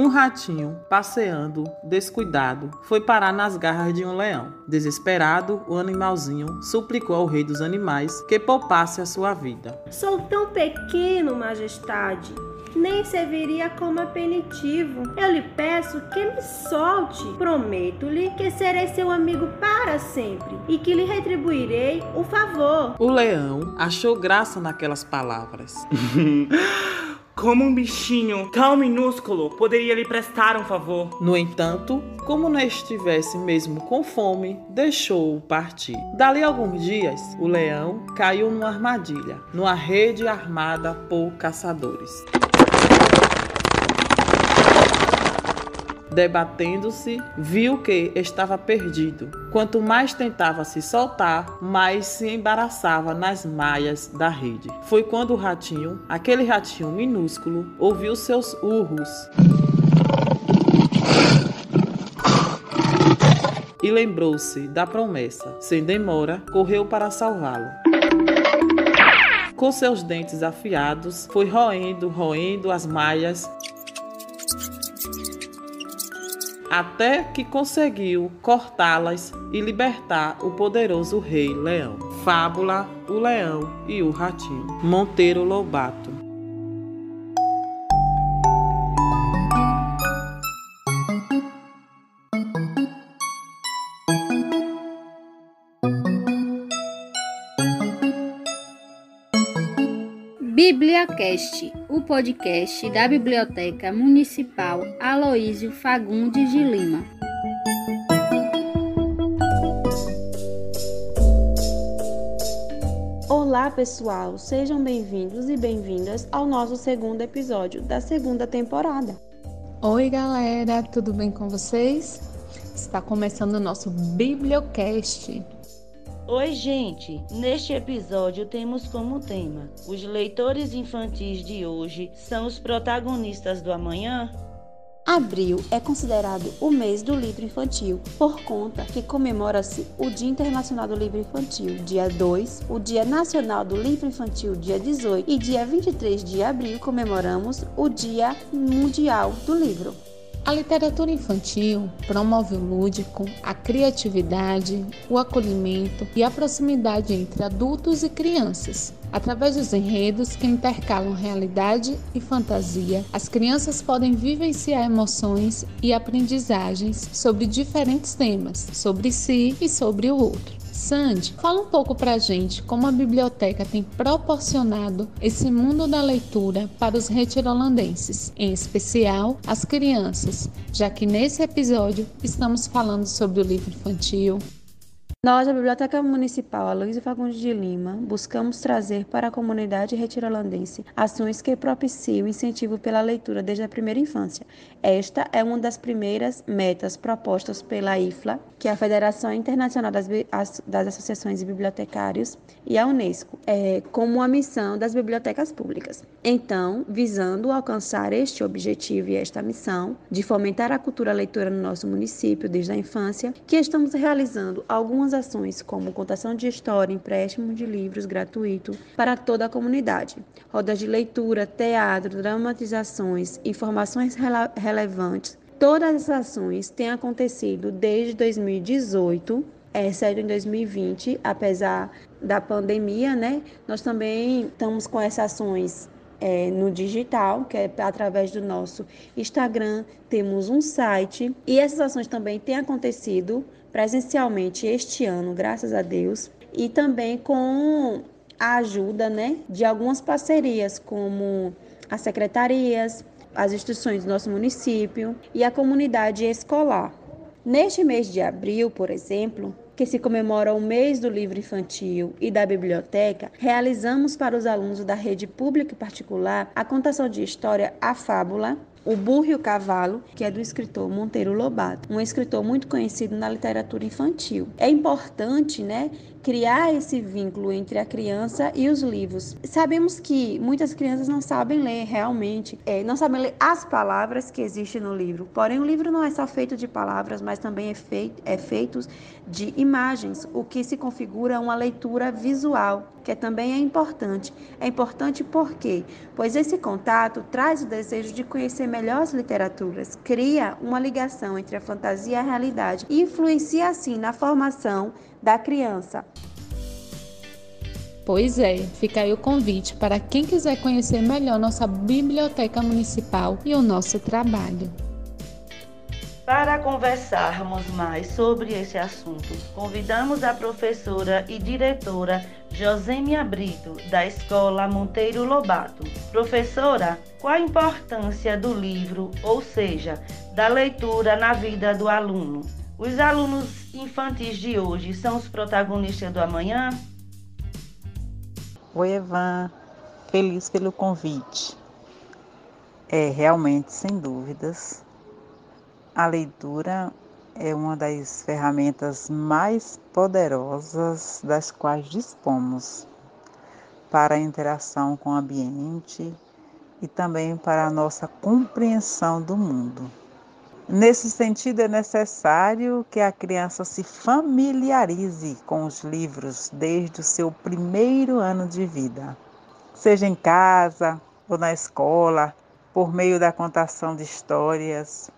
Um ratinho, passeando, descuidado, foi parar nas garras de um leão. Desesperado, o animalzinho suplicou ao rei dos animais que poupasse a sua vida. Sou tão pequeno, majestade, nem serviria como apenitivo. Eu lhe peço que me solte. Prometo-lhe que serei seu amigo para sempre e que lhe retribuirei o favor. O leão achou graça naquelas palavras. Como um bichinho tão minúsculo poderia lhe prestar um favor? No entanto, como não estivesse mesmo com fome, deixou-o partir. Dali alguns dias, o leão caiu numa armadilha, numa rede armada por caçadores. Debatendo-se, viu que estava perdido. Quanto mais tentava se soltar, mais se embaraçava nas maias da rede. Foi quando o ratinho, aquele ratinho minúsculo, ouviu seus urros. E lembrou-se da promessa. Sem demora, correu para salvá-lo. Com seus dentes afiados, foi roendo, roendo as malhas até que conseguiu cortá-las e libertar o poderoso rei leão. Fábula: O leão e o ratinho. Monteiro Lobato. BíbliaCast, o podcast da Biblioteca Municipal Aloísio Fagundes de Lima. Olá, pessoal, sejam bem-vindos e bem-vindas ao nosso segundo episódio da segunda temporada. Oi, galera, tudo bem com vocês? Está começando o nosso Bibliocast. Oi, gente! Neste episódio temos como tema: os leitores infantis de hoje são os protagonistas do amanhã? Abril é considerado o mês do livro infantil, por conta que comemora-se o Dia Internacional do Livro Infantil, dia 2, o Dia Nacional do Livro Infantil, dia 18, e dia 23 de abril comemoramos o Dia Mundial do Livro. A literatura infantil promove o lúdico, a criatividade, o acolhimento e a proximidade entre adultos e crianças. Através dos enredos que intercalam realidade e fantasia, as crianças podem vivenciar emoções e aprendizagens sobre diferentes temas, sobre si e sobre o outro. Sandy, fala um pouco pra gente como a biblioteca tem proporcionado esse mundo da leitura para os retirolandenses, em especial as crianças, já que nesse episódio estamos falando sobre o livro infantil, nós, a Biblioteca Municipal Aloysio Fagundes de Lima, buscamos trazer para a comunidade retirolandense ações que propiciam o incentivo pela leitura desde a primeira infância. Esta é uma das primeiras metas propostas pela IFLA, que é a Federação Internacional das, das Associações de Bibliotecários, e a Unesco, é, como a missão das bibliotecas públicas. Então, visando alcançar este objetivo e esta missão de fomentar a cultura leitora no nosso município desde a infância, que estamos realizando algumas ações, como contação de história, empréstimo de livros gratuito para toda a comunidade, rodas de leitura, teatro, dramatizações, informações rele relevantes. Todas essas ações têm acontecido desde 2018 exceto em 2020, apesar da pandemia, né? Nós também estamos com essas ações é, no digital, que é através do nosso Instagram, temos um site e essas ações também têm acontecido presencialmente este ano, graças a Deus, e também com a ajuda né, de algumas parcerias, como as secretarias, as instituições do nosso município e a comunidade escolar. Neste mês de abril, por exemplo, que se comemora o mês do livro infantil e da biblioteca, realizamos para os alunos da rede pública e particular a contação de história A Fábula, o Burro e o Cavalo, que é do escritor Monteiro Lobato, um escritor muito conhecido na literatura infantil. É importante, né, criar esse vínculo entre a criança e os livros. Sabemos que muitas crianças não sabem ler realmente, é, não sabem ler as palavras que existem no livro. Porém, o livro não é só feito de palavras, mas também é feito, é feito de imagens, o que se configura uma leitura visual, que também é importante. É importante por quê? Pois esse contato traz o desejo de conhecer melhor as literaturas, cria uma ligação entre a fantasia e a realidade e influencia assim na formação da criança. Pois é, fica aí o convite para quem quiser conhecer melhor nossa biblioteca municipal e o nosso trabalho. Para conversarmos mais sobre esse assunto, convidamos a professora e diretora Josêmia Brito, da Escola Monteiro Lobato. Professora, qual a importância do livro, ou seja, da leitura na vida do aluno? Os alunos infantis de hoje são os protagonistas do amanhã? Oi, Evan. Feliz pelo convite. É, realmente, sem dúvidas, a leitura é uma das ferramentas mais poderosas das quais dispomos para a interação com o ambiente e também para a nossa compreensão do mundo. Nesse sentido, é necessário que a criança se familiarize com os livros desde o seu primeiro ano de vida, seja em casa ou na escola, por meio da contação de histórias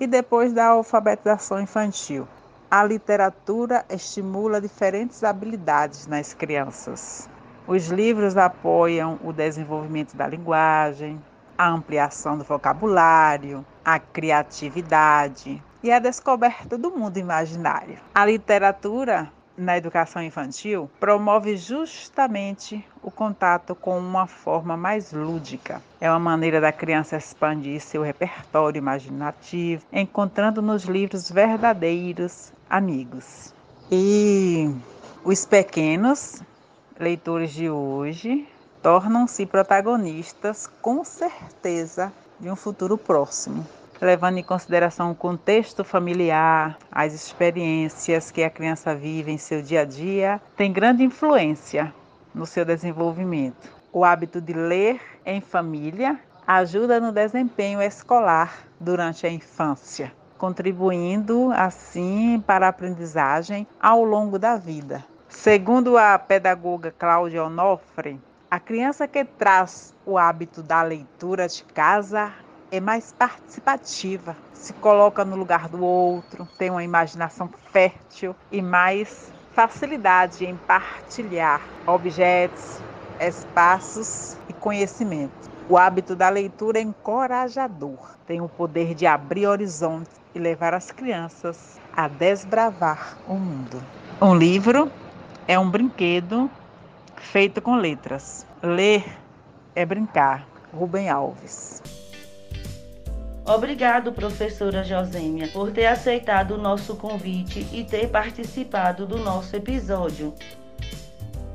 e depois da alfabetização infantil. A literatura estimula diferentes habilidades nas crianças. Os livros apoiam o desenvolvimento da linguagem, a ampliação do vocabulário, a criatividade e a descoberta do mundo imaginário. A literatura na educação infantil promove justamente o contato com uma forma mais lúdica. É uma maneira da criança expandir seu repertório imaginativo, encontrando nos livros verdadeiros amigos. E os pequenos leitores de hoje tornam-se protagonistas, com certeza, de um futuro próximo, levando em consideração o contexto familiar, as experiências que a criança vive em seu dia a dia, tem grande influência no seu desenvolvimento. O hábito de ler em família ajuda no desempenho escolar durante a infância, contribuindo assim para a aprendizagem ao longo da vida. Segundo a pedagoga Cláudia Onofre, a criança que traz o hábito da leitura de casa é mais participativa, se coloca no lugar do outro, tem uma imaginação fértil e mais facilidade em partilhar objetos, espaços e conhecimento. O hábito da leitura é encorajador, tem o poder de abrir horizontes e levar as crianças a desbravar o mundo. Um livro é um brinquedo feito com letras. Ler é brincar. Rubem Alves. Obrigado, professora Josêmia, por ter aceitado o nosso convite e ter participado do nosso episódio.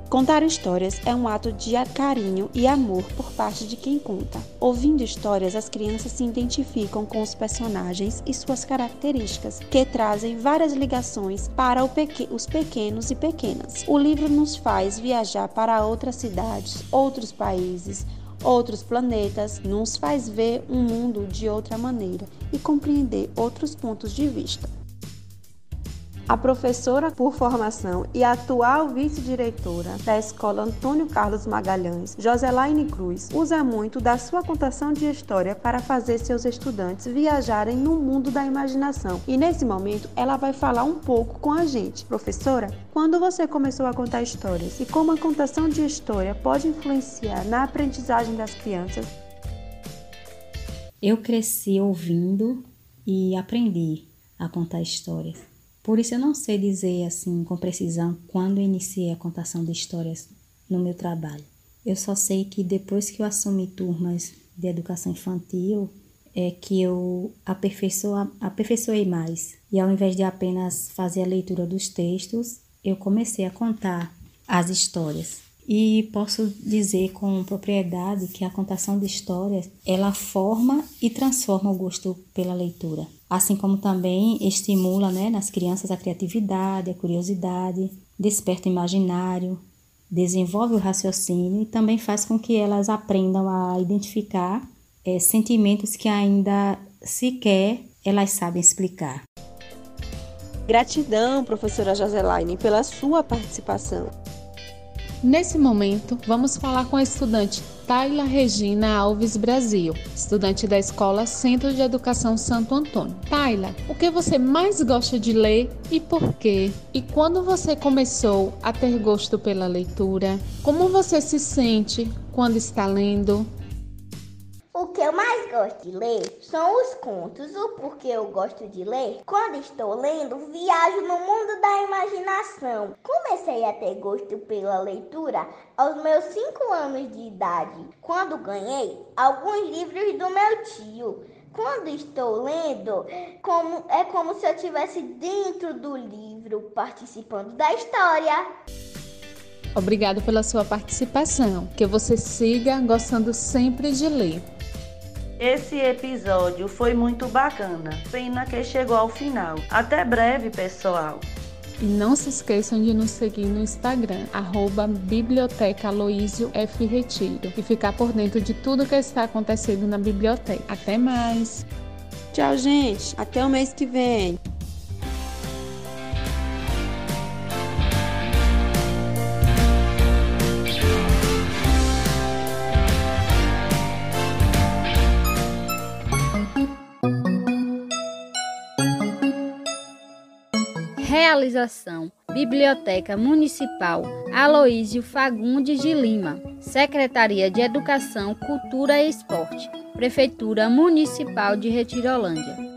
Contar histórias é um ato de carinho e amor por parte de quem conta. Ouvindo histórias, as crianças se identificam com os personagens e suas características, que trazem várias ligações para pequ os pequenos e pequenas. O livro nos faz viajar para outras cidades, outros países, outros planetas, nos faz ver um mundo de outra maneira e compreender outros pontos de vista. A professora por formação e atual vice-diretora da Escola Antônio Carlos Magalhães, Joselaine Cruz, usa muito da sua contação de história para fazer seus estudantes viajarem no mundo da imaginação. E nesse momento ela vai falar um pouco com a gente. Professora, quando você começou a contar histórias e como a contação de história pode influenciar na aprendizagem das crianças? Eu cresci ouvindo e aprendi a contar histórias. Por isso eu não sei dizer assim com precisão quando iniciei a contação de histórias no meu trabalho. Eu só sei que depois que eu assumi turmas de educação infantil, é que eu aperfeiçoei mais. E ao invés de apenas fazer a leitura dos textos, eu comecei a contar as histórias. E posso dizer com propriedade que a contação de histórias, ela forma e transforma o gosto pela leitura assim como também estimula né, nas crianças a criatividade, a curiosidade, desperta o imaginário, desenvolve o raciocínio e também faz com que elas aprendam a identificar é, sentimentos que ainda sequer elas sabem explicar. Gratidão, professora Joselaine, pela sua participação. Nesse momento, vamos falar com a estudante Tayla Regina Alves Brasil, estudante da Escola Centro de Educação Santo Antônio. Tayla, o que você mais gosta de ler e por quê? E quando você começou a ter gosto pela leitura? Como você se sente quando está lendo? O que eu mais gosto de ler são os contos. O porquê eu gosto de ler? Quando estou lendo, viajo no mundo da imaginação. Comecei a ter gosto pela leitura aos meus 5 anos de idade, quando ganhei alguns livros do meu tio. Quando estou lendo, como, é como se eu estivesse dentro do livro, participando da história. Obrigado pela sua participação. Que você siga gostando sempre de ler. Esse episódio foi muito bacana. Pena que chegou ao final. Até breve, pessoal. E não se esqueçam de nos seguir no Instagram, arroba Biblioteca Aloísio F. Retiro, e ficar por dentro de tudo que está acontecendo na biblioteca. Até mais! Tchau, gente! Até o mês que vem! Realização: Biblioteca Municipal Aloísio Fagundes de Lima, Secretaria de Educação, Cultura e Esporte, Prefeitura Municipal de Retirolândia.